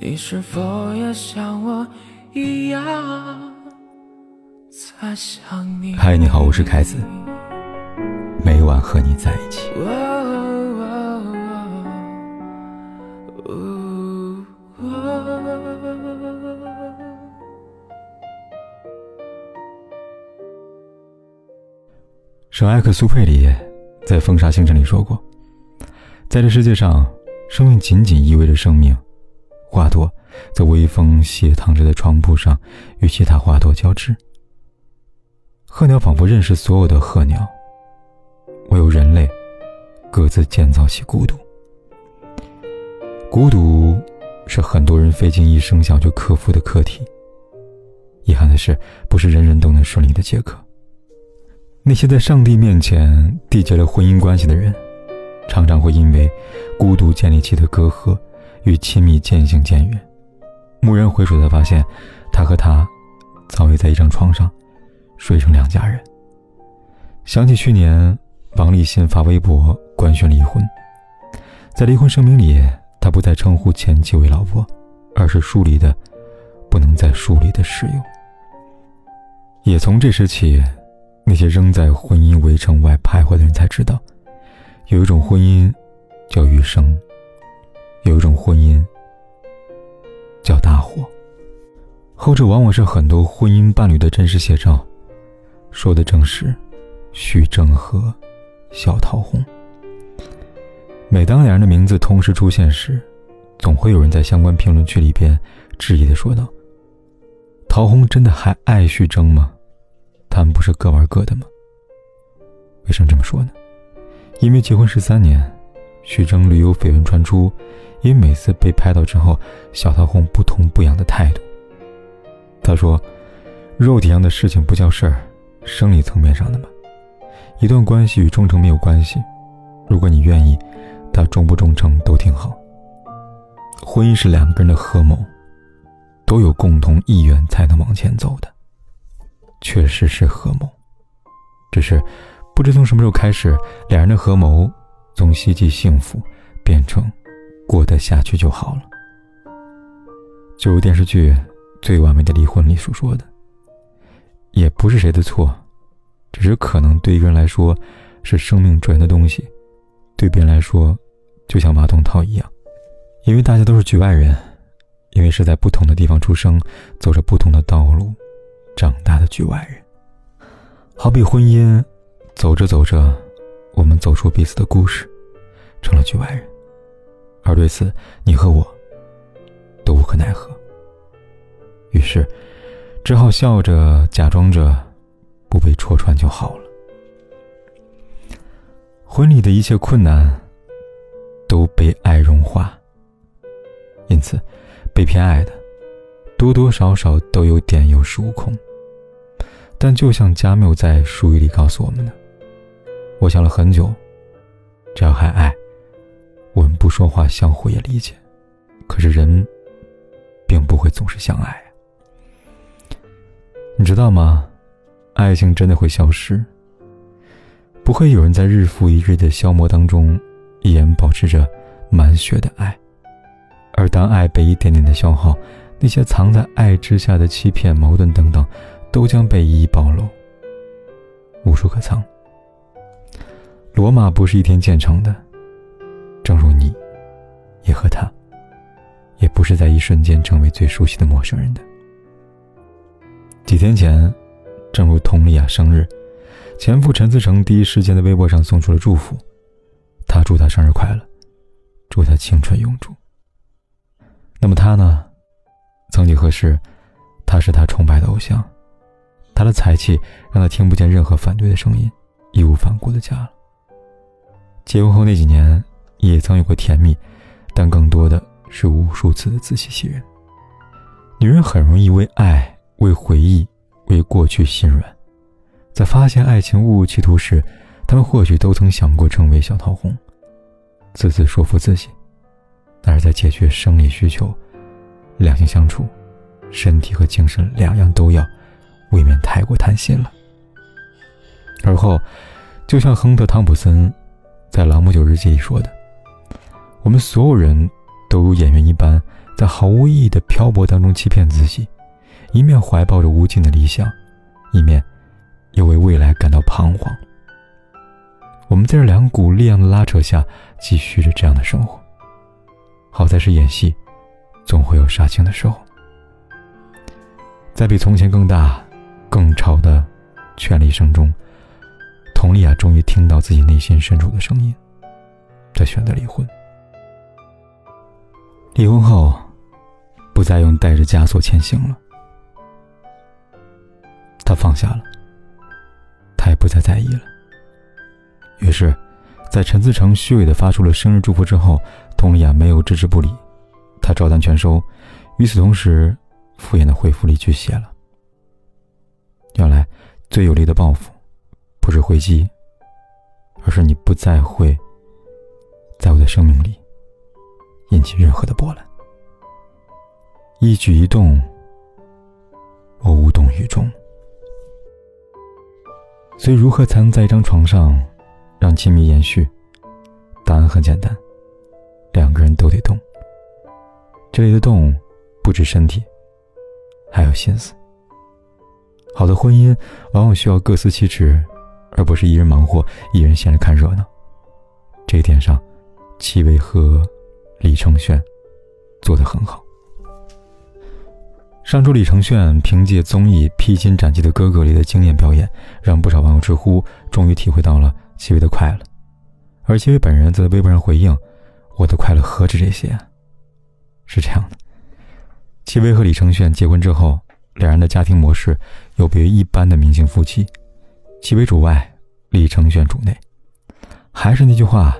你是否也像我一样在想你？嗨，你好，我是凯子，每晚和你在一起。圣埃克苏佩里在《风沙星辰》里说过，在这世界上，生命仅仅意味着生命。花朵在微风斜躺着的床铺上，与其他花朵交织。鹤鸟仿佛认识所有的鹤鸟，唯有人类各自建造起孤独。孤独是很多人费尽一生想去克服的课题。遗憾的是，不是人人都能顺利的解渴。那些在上帝面前缔结了婚姻关系的人，常常会因为孤独建立起的隔阂与亲密渐行渐远。蓦然回首，才发现他和她早已在一张床上睡成两家人。想起去年王立新发微博官宣离婚，在离婚声明里，他不再称呼前妻为老婆，而是疏离的不能再疏离的室友。也从这时起。那些仍在婚姻围城外徘徊的人才知道，有一种婚姻叫余生，有一种婚姻叫大火。后者往往是很多婚姻伴侣的真实写照，说的正是徐峥和小桃红。每当两人的名字同时出现时，总会有人在相关评论区里边质疑的说道：“桃红真的还爱徐峥吗？”他们不是各玩各的吗？为什么这么说呢？因为结婚十三年，徐峥屡有绯闻传出，因每次被拍到之后，小桃红不痛不痒的态度。他说：“肉体上的事情不叫事儿，生理层面上的嘛。一段关系与忠诚没有关系，如果你愿意，他忠不忠诚都挺好。婚姻是两个人的合谋，都有共同意愿才能往前走的。”确实是合谋，只是不知从什么时候开始，两人的合谋从希冀幸福变成过得下去就好了。就如电视剧《最完美的离婚》里所说的，也不是谁的错，只是可能对一个人来说是生命转的东西，对别人来说就像马桶套一样，因为大家都是局外人，因为是在不同的地方出生，走着不同的道路。长大的局外人，好比婚姻，走着走着，我们走出彼此的故事，成了局外人，而对此，你和我都无可奈何。于是，只好笑着，假装着不被戳穿就好了。婚礼的一切困难，都被爱融化。因此，被偏爱的，多多少少都有点有恃无恐。但就像加缪在书语里告诉我们的，我想了很久，只要还爱，我们不说话，相互也理解。可是人，并不会总是相爱。你知道吗？爱情真的会消失，不会有人在日复一日的消磨当中，依然保持着满血的爱。而当爱被一点点的消耗，那些藏在爱之下的欺骗、矛盾等等。都将被一一暴露，无处可藏。罗马不是一天建成的，正如你，也和他，也不是在一瞬间成为最熟悉的陌生人的。几天前，正如佟丽娅生日，前夫陈思诚第一时间在微博上送出了祝福，他祝她生日快乐，祝她青春永驻。那么他呢？曾几何时，他是他崇拜的偶像。他的才气让他听不见任何反对的声音，义无反顾的嫁了。结婚后那几年也曾有过甜蜜，但更多的是无数次的自欺欺人。女人很容易为爱、为回忆、为过去心软，在发现爱情误入歧途时，她们或许都曾想过成为小桃红，自自说服自己，但是在解决生理需求、两性相处、身体和精神两样都要。未免太过贪心了。而后，就像亨特·汤普森在《朗姆酒日记》里说的：“我们所有人都如演员一般，在毫无意义的漂泊当中欺骗自己，一面怀抱着无尽的理想，一面又为未来感到彷徨。我们在这两股力量的拉扯下，继续着这样的生活。好在是演戏，总会有杀青的时候。在比从前更大、更吵的权力声中，佟丽娅终于听到自己内心深处的声音，她选择离婚。离婚后，不再用带着枷锁前行了。她放下了，她也不再在意了。于是，在陈思成虚伪的发出了生日祝福之后，佟丽娅没有置之不理，她照单全收。与此同时，敷衍的回复里句写了：“原来最有力的报复，是回击，而是你不再会在我的生命里引起任何的波澜。一举一动，我无动于衷。所以，如何才能在一张床上？”让亲密延续，答案很简单，两个人都得动。这里的动，不止身体，还有心思。好的婚姻往往需要各司其职，而不是一人忙活，一人闲着看热闹。这一点上，戚薇和李承铉做得很好。上周，李承铉凭借综艺《披荆斩棘的哥哥》里的惊艳表演，让不少网友直呼，终于体会到了。戚薇的快乐，而戚薇本人则在微博上回应：“我的快乐何止这些？”是这样的，戚薇和李承铉结婚之后，两人的家庭模式有别于一般的明星夫妻，戚薇主外，李承铉主内。还是那句话，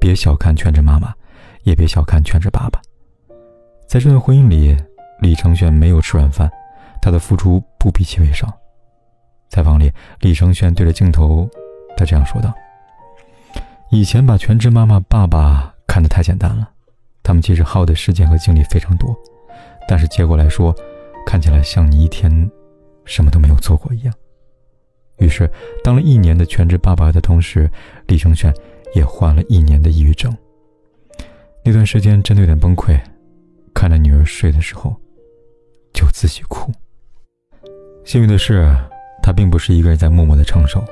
别小看全职妈妈，也别小看全职爸爸。在这段婚姻里，李承铉没有吃软饭，他的付出不比戚薇少。采访里，李承铉对着镜头。他这样说道：“以前把全职妈妈、爸爸看得太简单了，他们其实耗的时间和精力非常多，但是结果来说，看起来像你一天什么都没有做过一样。”于是，当了一年的全职爸爸的同时，李承铉也患了一年的抑郁症。那段时间真的有点崩溃，看着女儿睡的时候，就自己哭。幸运的是，他并不是一个人在默默的承受。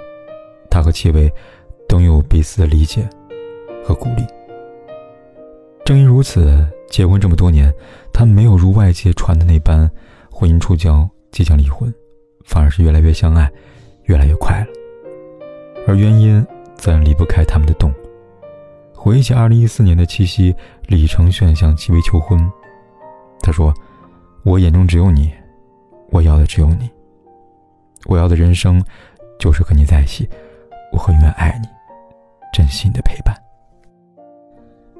他和戚薇都有彼此的理解和鼓励。正因如此，结婚这么多年，他没有如外界传的那般婚姻触礁、即将离婚，反而是越来越相爱，越来越快了。而原因自然离不开他们的动。回忆起二零一四年的七夕，李承铉向戚薇求婚，他说：“我眼中只有你，我要的只有你，我要的人生就是和你在一起。”我会永远爱你，珍惜你的陪伴。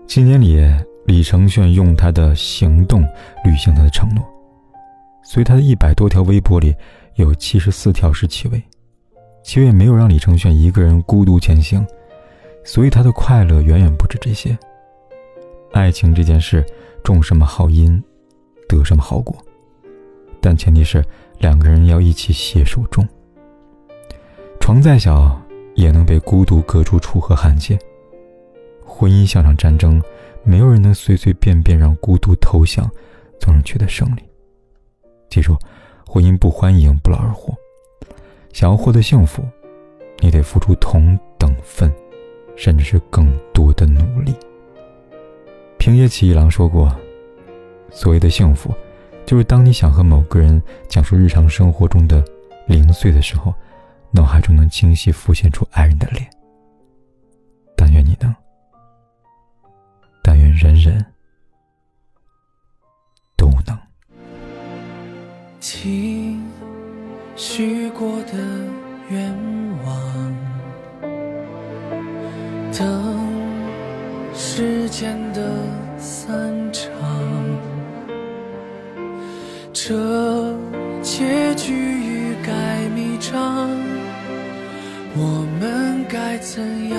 今年里，李承铉用他的行动履行他的承诺，所以他的一百多条微博里有七十四条是戚薇。七月没有让李承铉一个人孤独前行，所以他的快乐远远不止这些。爱情这件事，种什么好因，得什么好果，但前提是两个人要一起携手种。床再小。也能被孤独隔出楚河汉界。婚姻像场战争，没有人能随随便便让孤独投降，从而取得胜利。记住，婚姻不欢迎不劳而获。想要获得幸福，你得付出同等份，甚至是更多的努力。平野启一郎说过：“所谓的幸福，就是当你想和某个人讲述日常生活中的零碎的时候。”脑海中能清晰浮现出爱人的脸。但愿你能，但愿人人都能。请许过的愿望，等时间的散场，这结局欲盖弥彰。我们该怎样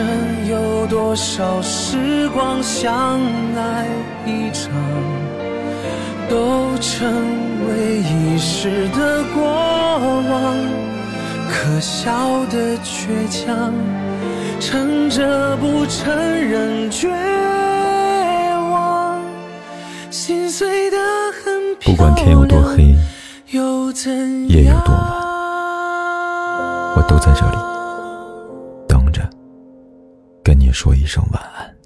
生有多少时光？相爱一场，都成为一时的过往。可笑的倔强，撑着不承认绝望。心碎的很不管天有多黑，夜有多晚。我都在这里说一声晚安。